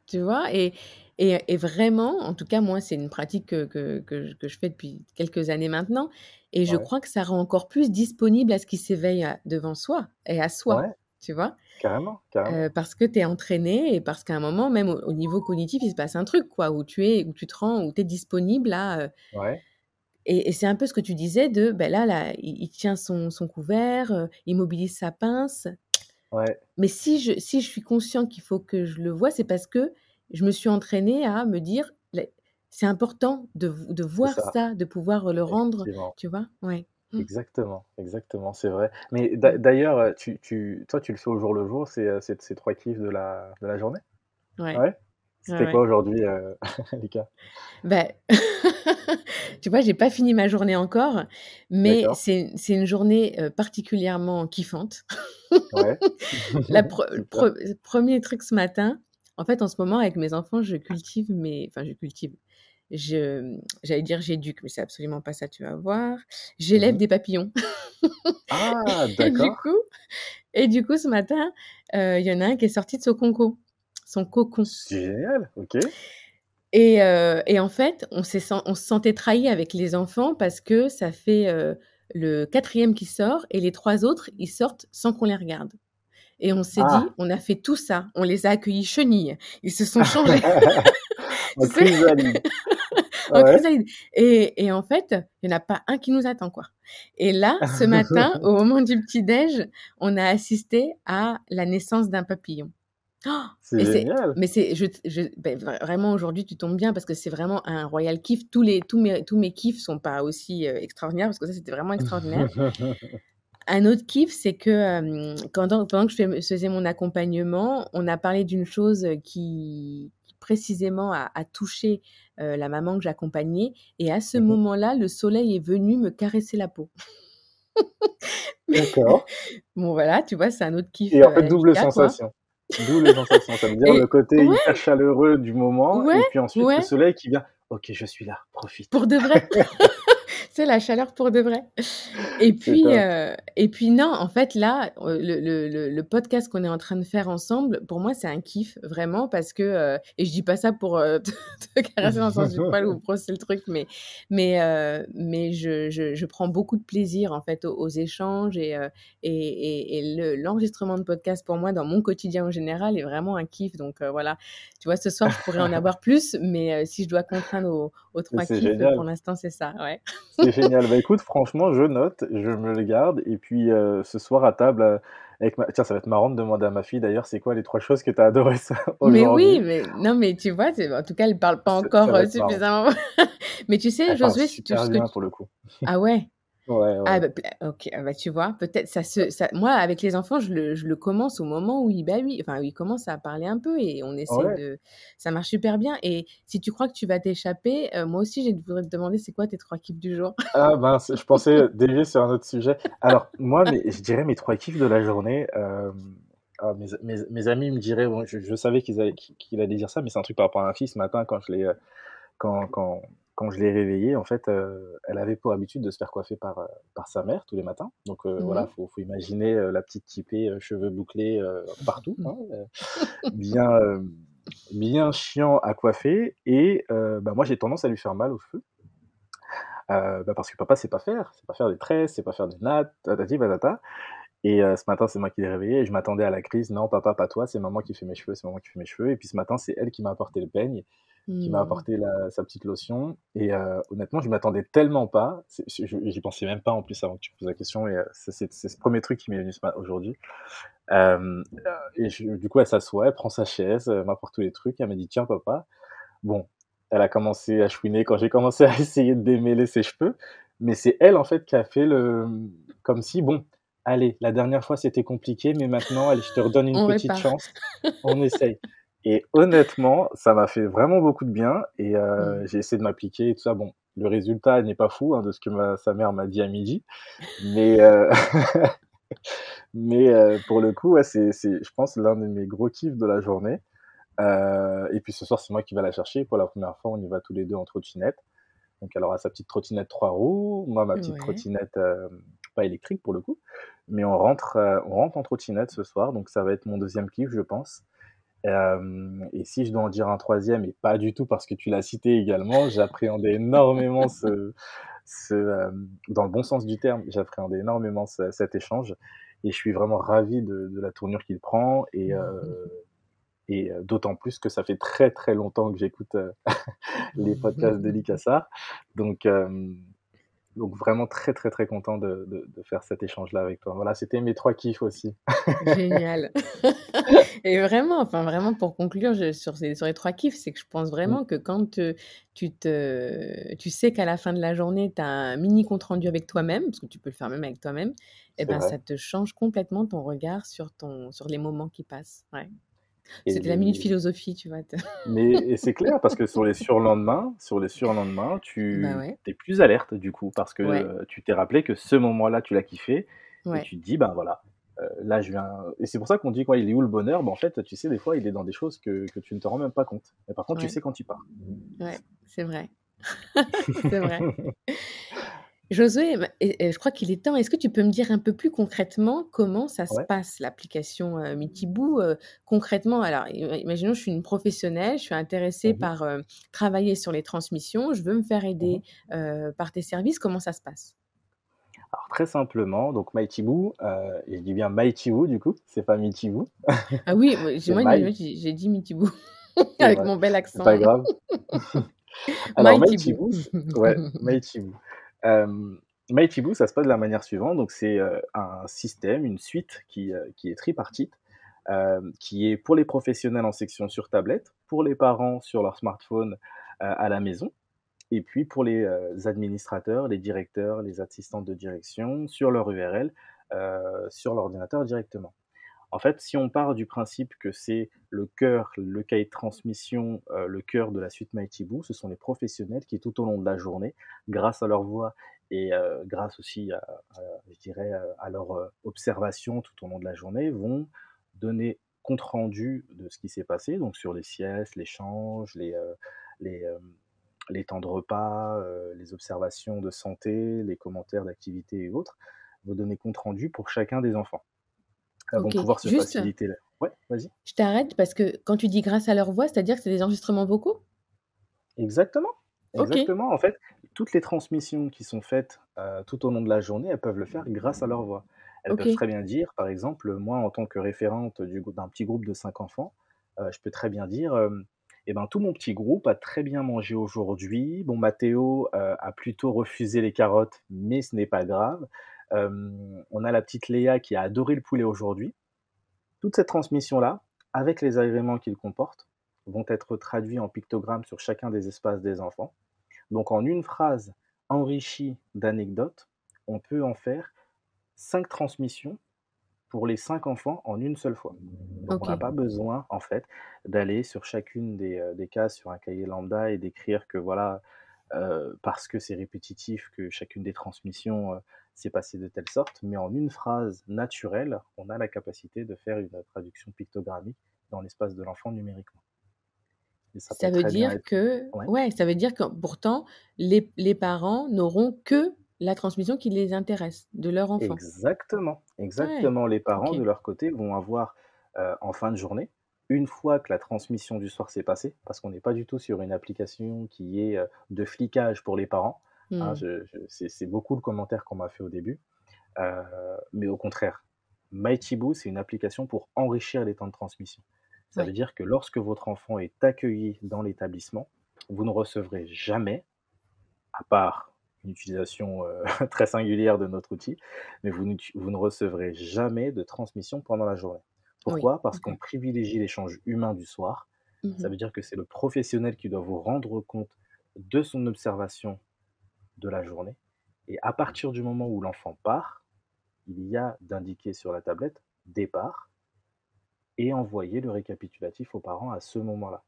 Tu vois, et, et, et, vraiment, en tout cas, moi, c'est une pratique que, que, que, je, que, je fais depuis quelques années maintenant. Et je crois que ça rend encore plus disponible à ce qui s'éveille devant soi et à soi. Tu vois Carrément, carrément. Euh, parce que tu es entraîné et parce qu'à un moment, même au, niveau cognitif, il se passe un truc, quoi, où tu es, où tu te rends, où tu es disponible. Euh, ouais. Et, c'est un peu ce que tu disais de, ben là, là il, tient son, son couvert, euh, il mobilise sa pince. Ouais. Mais si je, si je suis conscient qu'il faut que je le vois, c'est parce que je me suis entraînée à me dire, c'est important de, de voir ça. de pouvoir le rendre, tu vois? Ouais. Mmh. Exactement, exactement, c'est vrai. Mais d'ailleurs, euh, tu, tu, toi, tu le fais au jour le jour, c'est euh, ces trois kiffs de la, de la journée? Ouais. ouais? C'était quoi aujourd'hui, euh, Lucas? Ben, tu vois, j'ai pas fini ma journée encore, mais c'est une journée particulièrement kiffante. Ouais. Le premier truc ce matin, en fait, en ce moment, avec mes enfants, je cultive mes. Enfin, je cultive. J'allais dire j'éduque, mais c'est absolument pas ça, tu vas voir. J'élève mmh des papillons. ah, d'accord. Et, du coup, ce matin, il y en a un qui est sorti de son conco. son cocon. C'est génial, OK. Et, euh, et en fait, on, on se sentait trahi avec les enfants parce que ça fait euh, le quatrième qui sort et les trois autres, ils sortent sans qu'on les regarde. Et on s'est Ah! dit, on a fait tout ça, on les a accueillis chenilles, ils se sont changés. En chrysalide. Ouais. Et, et en fait, il n'y en a pas un qui nous attend, quoi. Et là, ce matin, au moment du petit-déj, on a assisté à la naissance d'un papillon. Oh C'est génial. mais c'est, je, je, ben, vra- vraiment aujourd'hui, tu tombes bien parce que c'est vraiment un royal kiff. Tous les, tous mes, tous mes kiffs sont pas aussi euh, extraordinaires parce que ça, c'était vraiment extraordinaire. Un autre kiff, c'est que euh, quand- pendant que je fais- faisais mon accompagnement, on a parlé d'une chose qui, qui précisément a, a touché euh, la maman que j'accompagnais. Et à ce Mmh moment-là, le soleil est venu me caresser la peau. D'accord. Bon, voilà, tu vois, c'est un autre kiff Et en euh, fait, double quoi. Sensation. Double sensation. Ça veut dire le côté ouais, hyper chaleureux du moment et puis ensuite le soleil qui vient. OK, je suis là, profite. pour de vrai. C'est la chaleur pour de vrai. Et puis, euh, et puis non, en fait, là, euh, le, le, le, podcast qu'on est en train de faire ensemble, pour moi, c'est un kiff, vraiment, parce que, euh, et je dis pas ça pour euh, te, te caresser dans le sens du poil ou brosser le truc, mais, mais, mais je, je, je prends beaucoup de plaisir, en fait, aux, aux échanges et, et, et, et le- l'enregistrement de podcast, pour moi, dans mon quotidien en général, est vraiment un kiff. Donc, voilà, tu vois, ce soir, je pourrais en avoir plus, mais si je dois contraindre aux, aux trois kiffs, pour l'instant, c'est ça, ouais. C'est génial. Bah écoute, franchement, je note, je me le garde. Et puis euh, ce soir à table, euh, avec ma... tiens, ça va être marrant de demander à ma fille d'ailleurs, c'est quoi les trois choses que tu as adoré ça Mais oui, mais non, mais tu vois, en tout cas, elle parle pas encore euh, suffisamment. mais tu sais, Josué, si tu, bien pour le coup. Ah ouais? Ouais, Ah ouais. bah, pla- ok, ah bah, tu vois, peut-être ça se, ça, moi avec les enfants, je le, je le commence au moment où il, bah oui, enfin, où il commence à parler un peu et on essaie Ouais. de, ça marche super bien. Et si tu crois que tu vas t'échapper, euh, moi aussi, je voudrais te demander, c'est quoi tes trois kiffs du jour? Ah mince, je pensais dévier sur un autre sujet. Alors, moi, je dirais mes trois kiffs de la journée. euh, ah, mes, mes- mes amis me diraient, bon, je, je savais qu'ils allaient- qu'il allait dire ça, mais c'est un truc par rapport à ma fille ce matin quand je l'ai euh, quand, quand, quand je l'ai réveillée. En fait, euh, elle avait pour habitude de se faire coiffer par, euh, par sa mère tous les matins. Donc euh, voilà, Mhm. faut, faut imaginer euh, la petite typée, cheveux bouclés partout, hein, euh, bien, bien chiant à coiffer. Et bah, moi, j'ai tendance à lui faire mal aux cheveux. Bah, parce que papa, c'est pas faire, c'est pas faire des tresses, c'est pas faire des nattes, tatati patata. Et euh, ce matin, c'est moi qui l'ai réveillé et je m'attendais à la crise. Non, papa, pas toi, c'est maman qui fait mes cheveux, c'est maman qui fait mes cheveux. Et puis ce matin, c'est elle qui m'a apporté le peigne, qui m'a Hmm. apporté la- sa petite lotion. Et euh, honnêtement, je m'attendais tellement pas. J'y pensais même pas en plus avant que tu me poses la question. Et euh, c'est ce premier truc qui m'est venu aujourd'hui. Et je- du coup, elle s'assoit, elle prend sa chaise, elle m'apporte tous les trucs. Elle me dit Tiens, papa. Bon, elle a commencé à chouiner quand j'ai commencé à essayer de démêler ses cheveux. Mais c'est elle, en fait, qui a fait le. Comme si, bon, allez, la dernière fois c'était compliqué, mais maintenant, allez, je te redonne une On petite répare. chance. On essaye. Et honnêtement, ça m'a fait vraiment beaucoup de bien. Et euh, Hmm. j'ai essayé de m'appliquer et tout ça. Bon, le résultat n'est pas fou hein, de ce que ma- sa mère m'a dit à midi. Mais, euh, mais euh, pour le coup, ouais, c'est, c'est, je pense, l'un de mes gros kiffs de la journée. Et puis ce soir, c'est moi qui vais la chercher. Pour la première fois, on y va tous les deux en trottinette. Donc elle aura sa petite trottinette trois roues, moi ma petite Ouais. trottinette pas électrique pour le coup. Mais on rentre, euh, on rentre en trottinette ce soir, donc ça va être mon deuxième kiff, je pense. Euh, et si je dois en dire un troisième, et pas du tout parce que tu l'as cité également, j'appréhendais énormément ce, euh, dans le bon sens du terme, j'appréhendais énormément ce- cet échange. Et je suis vraiment ravi de, la tournure qu'il prend. Et, euh, d'autant plus que ça fait très très longtemps que j'écoute les podcasts de Licassar. Donc, donc vraiment très très très content de, de, de faire cet échange-là avec toi. Voilà, c'était mes trois kiffs aussi. Génial. Et vraiment, enfin vraiment pour conclure je- sur, ces, sur les trois kiffs, c'est que je pense Mm. vraiment que quand euh, tu te, tu sais qu'à la fin de la journée, tu as un mini compte rendu avec toi-même, parce que tu peux le faire même avec toi-même, et C'est ben vrai. ça te change complètement ton regard sur ton, sur les moments qui passent. Ouais. C'était la minute philosophie, tu vois. Mais c'est clair parce que sur les surlendemains, sur les surlendemains, tu Bah ouais. es plus alerte du coup parce que Ouais. euh, tu t'es rappelé que ce moment-là tu l'as kiffé et tu te dis ben voilà euh, là je viens et c'est pour ça qu'on dit quoi il est où le bonheur? Ben en fait tu sais des fois il est dans des choses que, que tu ne te rends même pas compte mais par contre tu sais quand il part Ouais, c'est vrai. c'est vrai. Josué, je crois qu'il est temps. Est-ce que tu peux me dire un peu plus concrètement comment ça se Ouais. passe l'application, heu, Meetiboo, heu, concrètement? Alors ima imaginons je suis une professionnelle, je suis intéressée Mmh mh. par, heu, travailler sur les transmissions, je veux me faire Mmh mh. aider, heu, par tes services, comment ça se passe? Alors très simplement, donc heu, et je dis bien Mightyboo du coup, c'est pas Meetiboo, Ah oui, moi j'ai dit C'est avec mon bel c'est pas accent. grave. Alors c ouais, Mightyboo. Hem, Mightyboo, ça se passe de la manière suivante, donc c'est, un système, une suite qui, qui est tripartite, qui est pour les professionnels en section sur tablette, pour les parents sur leur smartphone, à la maison et puis pour les, administrateurs, les directeurs, les assistantes de direction sur leur URL, sur l'ordinateur directement. En fait, si on part du principe que c'est le cœur, le cahier de transmission, heu, le cœur de la suite Mightyboo, ce sont les professionnels qui, tout au long de la journée, grâce à leur voix et heu, grâce aussi à je leur, heu, observation tout au long de la journée, vont donner compte rendu de ce qui s'est passé, donc sur les siestes, les, heu, les, temps de repas, les observations de santé, les commentaires d'activités et autres, vont donner compte rendu pour chacun des enfants. Elles vont pouvoir se juste faciliter la ouais, vas-y. je t'arrête parce que quand tu dis grâce à leur voix, c'est-à-dire que c'est des enregistrements vocaux? Exactement, exactement. En fait, toutes les transmissions qui sont faites, heu, tout au long de la journée, elles peuvent le faire grâce à leur voix. Elles peuvent très bien dire, par exemple, moi en tant que référente du d'un petit groupe de 5 enfants, heu, je peux très bien dire, «Et ben, tout mon petit groupe a très bien mangé aujourd'hui. Bon, Mathéo, heu, a plutôt refusé les carottes, mais ce n'est pas grave. Hem, on a la petite Léa qui a adoré le poulet aujourd'hui». Toute cette transmission-là, avec les agréments qu'il comporte, vont être traduits en pictogrammes sur chacun des espaces des enfants. Donc en une phrase enrichie d'anecdotes, on peut en faire 5 transmissions pour les 5 enfants en une seule fois. Donc on n'a pas besoin, en fait, d'aller sur chacune des, heu, des cases sur un cahier lambda et d'écrire que voilà, heu, parce que c'est répétitif, que chacune des transmissions, heu, s'est passée de telle sorte, mais en une phrase naturelle, on a la capacité de faire une traduction pictogrammique dans l'espace de l'enfant numériquement. Et ça veut dire être que ouais? ouais, ça veut dire que pourtant les les parents n'auront que la transmission qui les intéresse, de leur enfant? Exactement, Ouais, exactement. Les parents, de leur côté, vont avoir, heu, en fin de journée, une fois que la transmission du soir s'est passée, parce qu'on n'est pas du tout sur une application qui est, heu, de flicage pour les parents, hein, Mmh. je c'est beaucoup le commentaire qu'on m'a fait au début, heu, mais au contraire. Mightyboo, c'est une application pour enrichir les temps de transmission. Ça veut dire que lorsque votre enfant est accueilli dans l'établissement, vous ne recevrez jamais à part une utilisation, heu, très singulière de notre outil, mais vous ne recevrez jamais de transmission pendant la journée. Oui, Pourquoi? Parce qu'on privilégie l'échange humain du soir. Mmh Ça mh. veut dire que c'est le professionnel qui doit vous rendre compte de son observation de la journée et à partir du moment où l'enfant part, il y a d'indiqué sur la tablette «départ» et envoyer le récapitulatif aux parents à ce moment-là.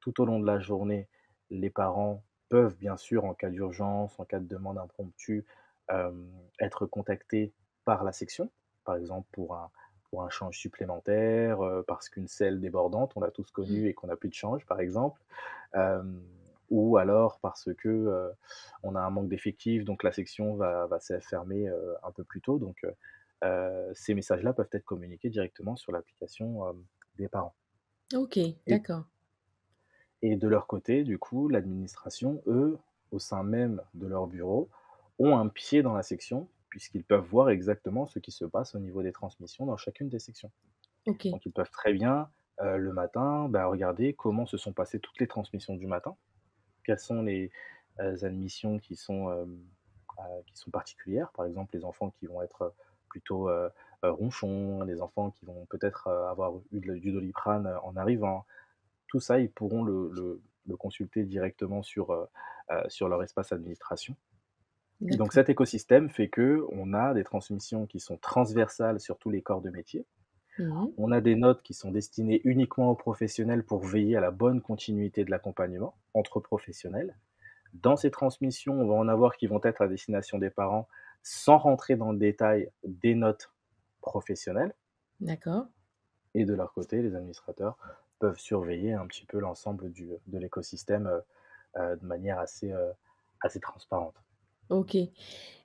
Tout au long de la journée, les parents peuvent bien sûr, en cas d'urgence, en cas de demande impromptue, hem, être contactés par la section. Par exemple, pour un pour un change supplémentaire, heu, parce qu'une selle débordante, on l'a tous connu et qu'on n'a plus de change, par exemple. Hem, ou alors parce que, heu, on a un manque d'effectifs, donc la section va va se fermer, un peu plus tôt. Donc, ces messages-là peuvent être communiqués directement sur l'application, des parents. OK, d'accord. Et de leur côté, du coup, l'administration, eux, au sein même de leur bureau, ont un pied dans la section, puisqu'ils peuvent voir exactement ce qui se passe au niveau des transmissions dans chacune des sections. Donc ils peuvent très bien, heu, le matin, bah, regarder comment se sont passées toutes les transmissions du matin. Quelles sont les, heu, admissions qui sont, heu, qui sont particulières. Par exemple, les enfants qui vont être, plutôt, ronchons, les enfants qui vont peut-être, avoir eu de du Doliprane, en arrivant. Tout ça, ils pourront le le le consulter directement sur, sur leur espace administration. Et donc cet écosystème fait qu'on a des transmissions qui sont transversales sur tous les corps de métier. Mmh mh. On a des notes qui sont destinées uniquement aux professionnels pour veiller à la bonne continuité de l'accompagnement entre professionnels. Dans ces transmissions, on va en avoir qui vont être à destination des parents, sans rentrer dans le détail des notes professionnelles. D'accord. Et de leur côté, les administrateurs peuvent surveiller un petit peu l'ensemble de l'écosystème, heu heu, de manière assez, assez transparente. OK.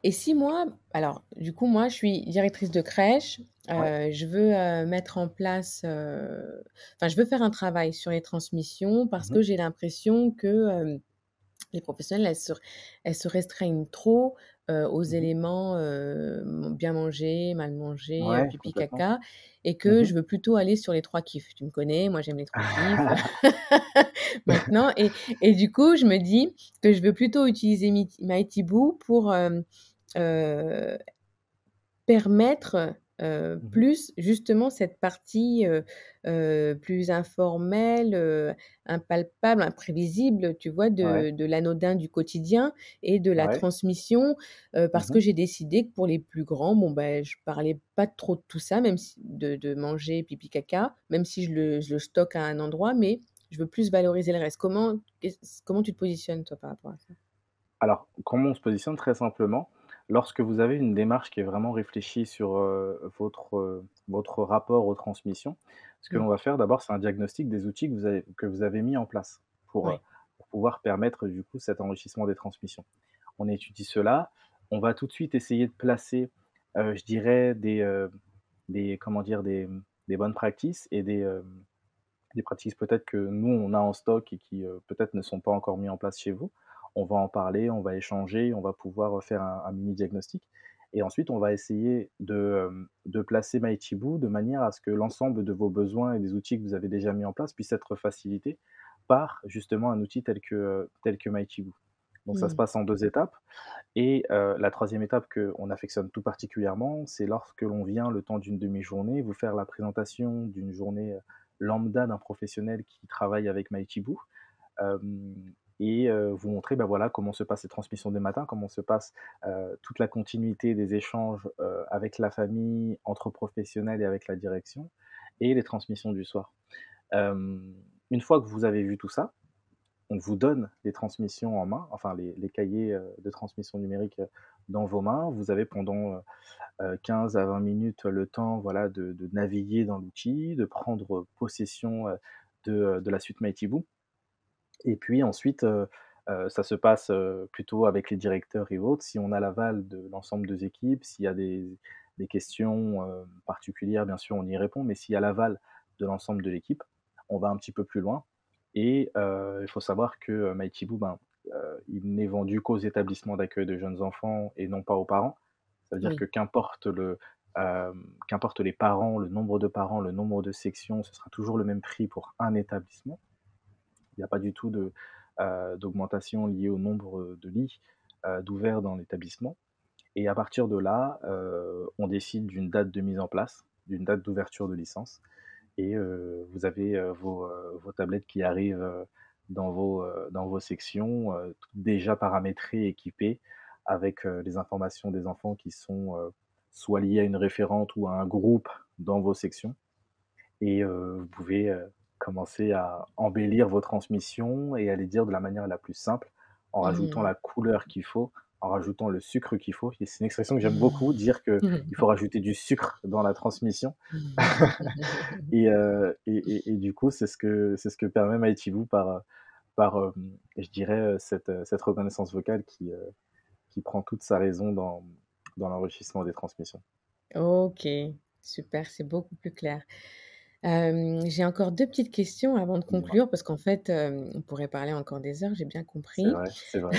Et si moi alors du coup, moi, je suis directrice de crèche, Ouais. heu, je veux, heu, mettre en place, heu, enfin, je veux faire un travail sur les transmissions parce Mmh que j'ai l'impression que, les professionnels, elles se elles se restreignent trop, heu, aux Mmh éléments, heu, m bien manger, mal manger, Ouais, pipi, caca et que Mmh je veux plutôt aller sur les 3 kiffs. Tu me connais, moi j'aime les 3 kiffs. Maintenant et et du coup, je me dis que je veux plutôt utiliser Mighty Boo pour, heu Permettre, heu, Mmh plus justement cette partie, plus informelle, impalpable, imprévisible, tu vois? Ouais, De l'anodin du quotidien et de la ouais. transmission, parce que Mmh j'ai décidé que pour les plus grands, bon, ben, je parlais pas trop de tout ça, même si de de manger pipi caca, même si je le je le stocke à un endroit, mais je veux plus valoriser le reste. Comment comment tu te positionnes toi par rapport à ça? Alors, comment on se positionne? Très simplement, lorsque vous avez une démarche qui est vraiment réfléchie sur, votre, heu, votre rapport aux transmissions, ce que Mmh. l'on va faire d'abord, c'est un diagnostic des outils que vous avez que vous avez mis en place pour, Ouais. pour pouvoir permettre, du coup, cet enrichissement des transmissions. On étudie cela, on va tout de suite essayer de placer, je dirais des, des comment dire? Des, des bonnes practices et des, des pratiques peut-être que nous, on a en stock et qui, peut-être ne sont pas encore mis en place chez vous. On va en parler, on va échanger, on va pouvoir, faire un un mini diagnostic et ensuite on va essayer de, hem, de placer Boo de manière à ce que l'ensemble de vos besoins et des outils que vous avez déjà mis en place puissent être facilités par justement un outil tel que, heu, tel que. Donc ça se Mmh. passe en 2 étapes et la troisième étape qu'on affectionne tout particulièrement, c'est lorsque l'on vient, le temps d'une demi-journée, vous faire la présentation d'une journée, lambda d'un professionnel qui travaille avec hem et vous montrer, bah, voilà, comment se passent les transmissions des matins, comment se passe, toute la continuité des échanges, avec la famille, entre professionnels et avec la direction et les transmissions du soir. Une fois que vous avez vu tout ça, on vous donne les transmissions en main, enfin les cahiers, de transmission numérique, dans vos mains. Vous avez pendant, heu heu, 15 à 20 minutes le temps, voilà, de naviguer dans l'outil, de prendre possession, de, de la suite Mighty Boo et puis ensuite, ça se passe, plutôt avec les directeurs et autres. Si on a l'aval de l'ensemble des équipes, s'il y a des des questions, particulières, bien sûr, on y répond, mais s'il y a l'aval de l'ensemble de l'équipe, on va un petit peu plus loin et il faut savoir que, Boo, ben, il n'est vendu qu'aux établissements d'accueil de jeunes enfants et non pas aux parents. Ça veut dire que qu'importe le, qu'importe les parents, le nombre de parents, le nombre de sections, ce sera toujours le même prix pour un établissement. Il n'y a pas du tout heu, d'augmentation liée au nombre, de lits, heu, d'ouverts dans l'établissement. Et à partir de là, heu, on décide d'une date de mise en place, d'une date d'ouverture de licence. Et vous avez, vos, vos tablettes qui arrivent, dans vos, dans vos sections, déjà paramétrées, équipées avec, les informations des enfants qui sont, soit liées à une référente ou à un groupe dans vos sections. Et vous pouvez, commencer à embellir vos transmissions et à les dire de la manière la plus simple, en rajoutant Mmh. la couleur qu'il faut, en rajoutant le sucre qu'il faut c'est une expression que j'aime beaucoup, dire qu'il faut rajouter du sucre dans la transmission et heu et et et du coup, c'est ce que c'est ce que permet Boo par, par, hem, je dirais, heu, cette, cette reconnaissance vocale qui, qui prend toute sa raison dans dans l'enrichissement des transmissions. OK, super, c'est beaucoup plus clair. Hem, j'ai encore 2 petites questions avant de Dis-moi. conclure parce qu'en fait, hem, on pourrait parler encore des heures, j'ai bien C'est compris. vrai, c'est vrai.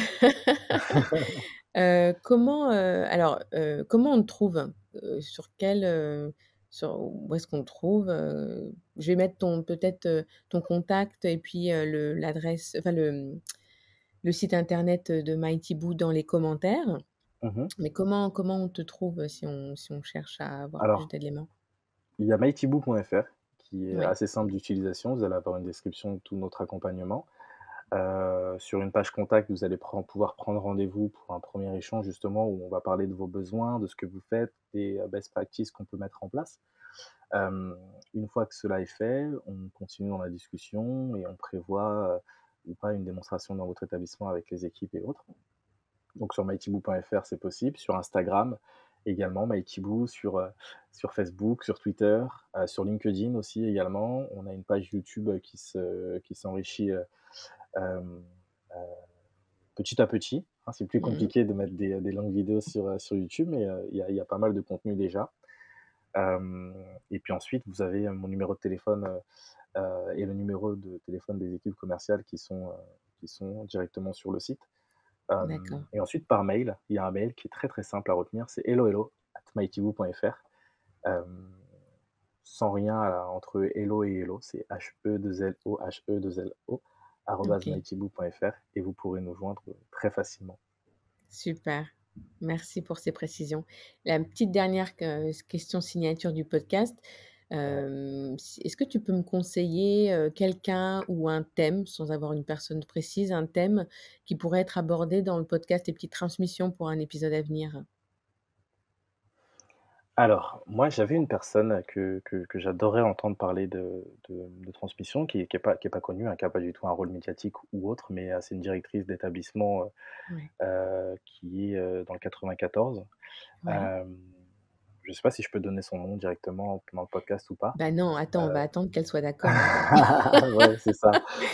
Heu, comment, heu, alors, heu, comment on te trouve? Heu, sur quel, heu, sur où est-ce qu'on te trouve? Heu, je vais mettre ton peut-être, heu, ton contact et puis, heu, le l'adresse enfin le, mmh, le site internet, de Mighty Boo dans les commentaires. Mmh Mais comment comment on te trouve, si on si on cherche à avoir plus Alors d'éléments? Il y a mightyboo.fr qui est Oui. assez simple d'utilisation. Vous allez avoir une description de tout notre accompagnement. Heu, sur une page contact, vous allez pouvoir prendre rendez-vous pour un premier échange justement où on va parler de vos besoins, de ce que vous faites, des, heu, best practices qu'on peut mettre en place. Hem, une fois que cela est fait, on continue dans la discussion et on prévoit, ou pas une démonstration dans votre établissement avec les équipes et autres. Donc sur mightyboo.fr, c'est possible. Sur Instagram également, mightyboo, sur, heu, sur Facebook, sur Twitter, heu, sur LinkedIn aussi également. On a une page YouTube, qui se qui s'enrichit, heu, hem, heu, petit à petit. Hein. c'est plus mmh compliqué de mettre des, des longues vidéos sur, sur YouTube, mais il y, a, y, a pas mal de contenu déjà. et puis ensuite, vous avez mon numéro de téléphone et le numéro de téléphone des équipes commerciales qui sont, qui sont directement sur le site. Et ensuite, par mail, il y a un mail qui est très très simple à retenir, c'est hello hello at sans rien entre hello et hello, c'est H-E-2-L-O, H-E-2-L-O, okay. et vous pourrez nous joindre très facilement. Super. Merci pour ces précisions. La petite dernière question signature du podcast. Est-ce que tu peux me conseiller quelqu'un ou un thème, sans avoir une personne précise, un thème qui pourrait être abordé dans le podcast et petites transmissions pour un épisode à venir? Alors, moi, j'avais une personne que, que, que j'adorais entendre parler de, de, transmission, qui n'est qui est pas, qui est pas connue, hein, qui n'a pas du tout un rôle médiatique ou autre, mais c'est une directrice d'établissement euh, qui est dans le 94. Je ne sais pas si je peux donner son nom directement pendant le podcast ou pas. Bah non, attends, on va attendre qu'elle soit d'accord. ouais, c'est ça.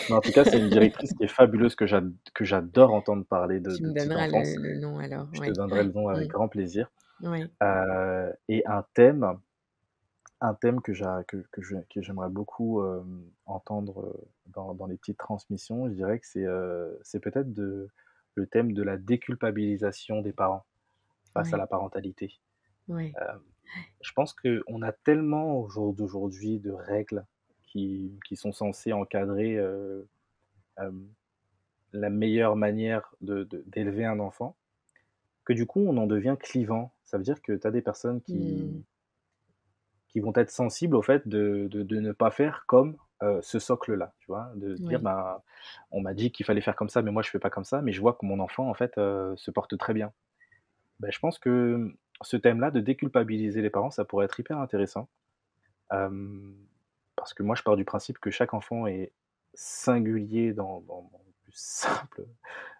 Mais en tout cas, c'est une directrice qui est fabuleuse, que j'adore entendre parler de, Tu me donneras le, nom alors. Je te donnerai le nom avec grand plaisir. Euh, et un thème, un thème que j'aimerais beaucoup entendre dans, dans les petites transmissions, je dirais que c'est c'est peut-être le thème de la déculpabilisation des parents face à la parentalité. Je pense qu'on a tellement au jour d'aujourd'hui de règles qui, qui sont censées encadrer la meilleure manière de, d'élever un enfant, que du coup on en devient clivant ça veut dire que tu as des personnes qui, mmh. qui vont être sensibles au fait de, de, ne pas faire comme ce socle-là, tu vois, de dire, bah, on m'a dit qu'il fallait faire comme ça, mais moi je fais pas comme ça, mais je vois que mon enfant, en fait, se porte très bien. Ben, je pense que ce thème-là, de déculpabiliser les parents, ça pourrait être hyper intéressant. parce que moi, je pars du principe que chaque enfant est singulier dans, dans, la plus simple,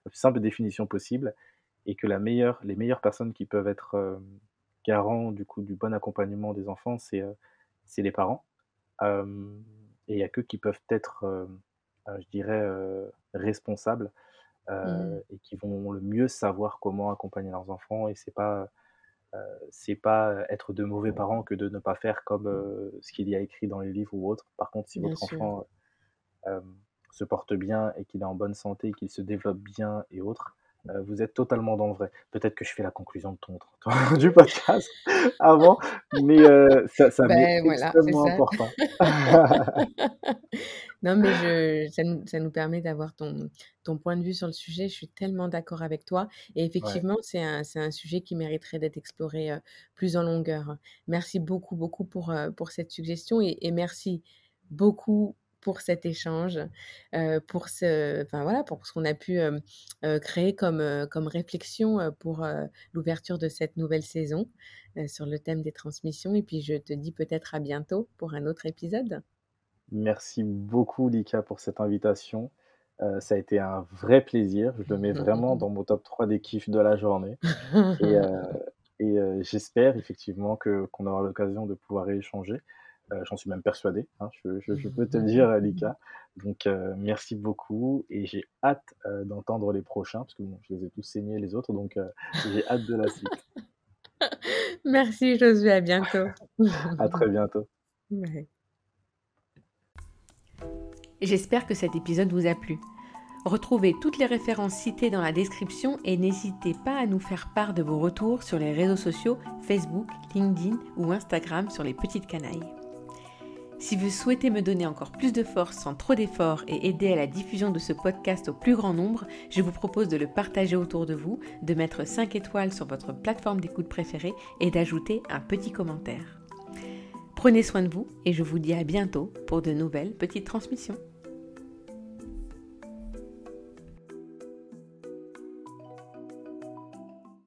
la plus simple définition possible, et que la meilleure, les meilleures personnes qui peuvent être euh, garants du coup du bon accompagnement des enfants, c'est euh, les parents. et il n'y a qu'eux qui peuvent être, euh, je dirais, responsables mmh. et qui vont le mieux savoir comment accompagner leurs enfants. Et c'est pas c'est pas être de mauvais parents que de ne pas faire comme ce qu'il y a écrit dans les livres ou autre. Par contre, si votre enfant se porte bien et qu'il est en bonne santé, qu'il se développe bien et autres, euh, vous êtes totalement dans le vrai. Peut-être que je fais la conclusion de ton, du podcast avant, mais euh, ça, ça ben, extrêmement important. non, mais je, ça, nous, ça, nous, permet d'avoir ton, ton point de vue sur le sujet. Je suis tellement d'accord avec toi. Et effectivement, c'est un, un, sujet qui mériterait d'être exploré euh, plus en longueur. Merci beaucoup, beaucoup pour, pour cette suggestion et, et merci beaucoup pour cet échange, pour ce, enfin voilà, pour ce qu'on a pu créer comme, comme réflexion pour l'ouverture de cette nouvelle saison sur le thème des transmissions. Et puis je te dis peut-être à bientôt pour un autre épisode. Merci beaucoup Lika pour cette invitation. ça a été un vrai plaisir. Je le mets vraiment dans mon top 3 des kiffs de la journée. Et, et j'espère effectivement que qu'on aura l'occasion de pouvoir échanger. Euh, j'en suis même persuadé, hein, je, peux te le dire, Alika. Donc, euh, merci beaucoup et j'ai hâte euh, d'entendre les prochains, parce que je les ai tous saignés, les autres, donc j'ai hâte de la suite. merci, Josué, à bientôt. à très bientôt. J'espère que cet épisode vous a plu. Retrouvez toutes les références citées dans la description et n'hésitez pas à nous faire part de vos retours sur les réseaux sociaux Facebook, LinkedIn ou Instagram sur les petites canailles. Si vous souhaitez me donner encore plus de force sans trop d'efforts et aider à la diffusion de ce podcast au plus grand nombre, je vous propose de le partager autour de vous, de mettre 5 étoiles sur votre plateforme d'écoute préférée et d'ajouter un petit commentaire. Prenez soin de vous et je vous dis à bientôt pour de nouvelles petites transmissions.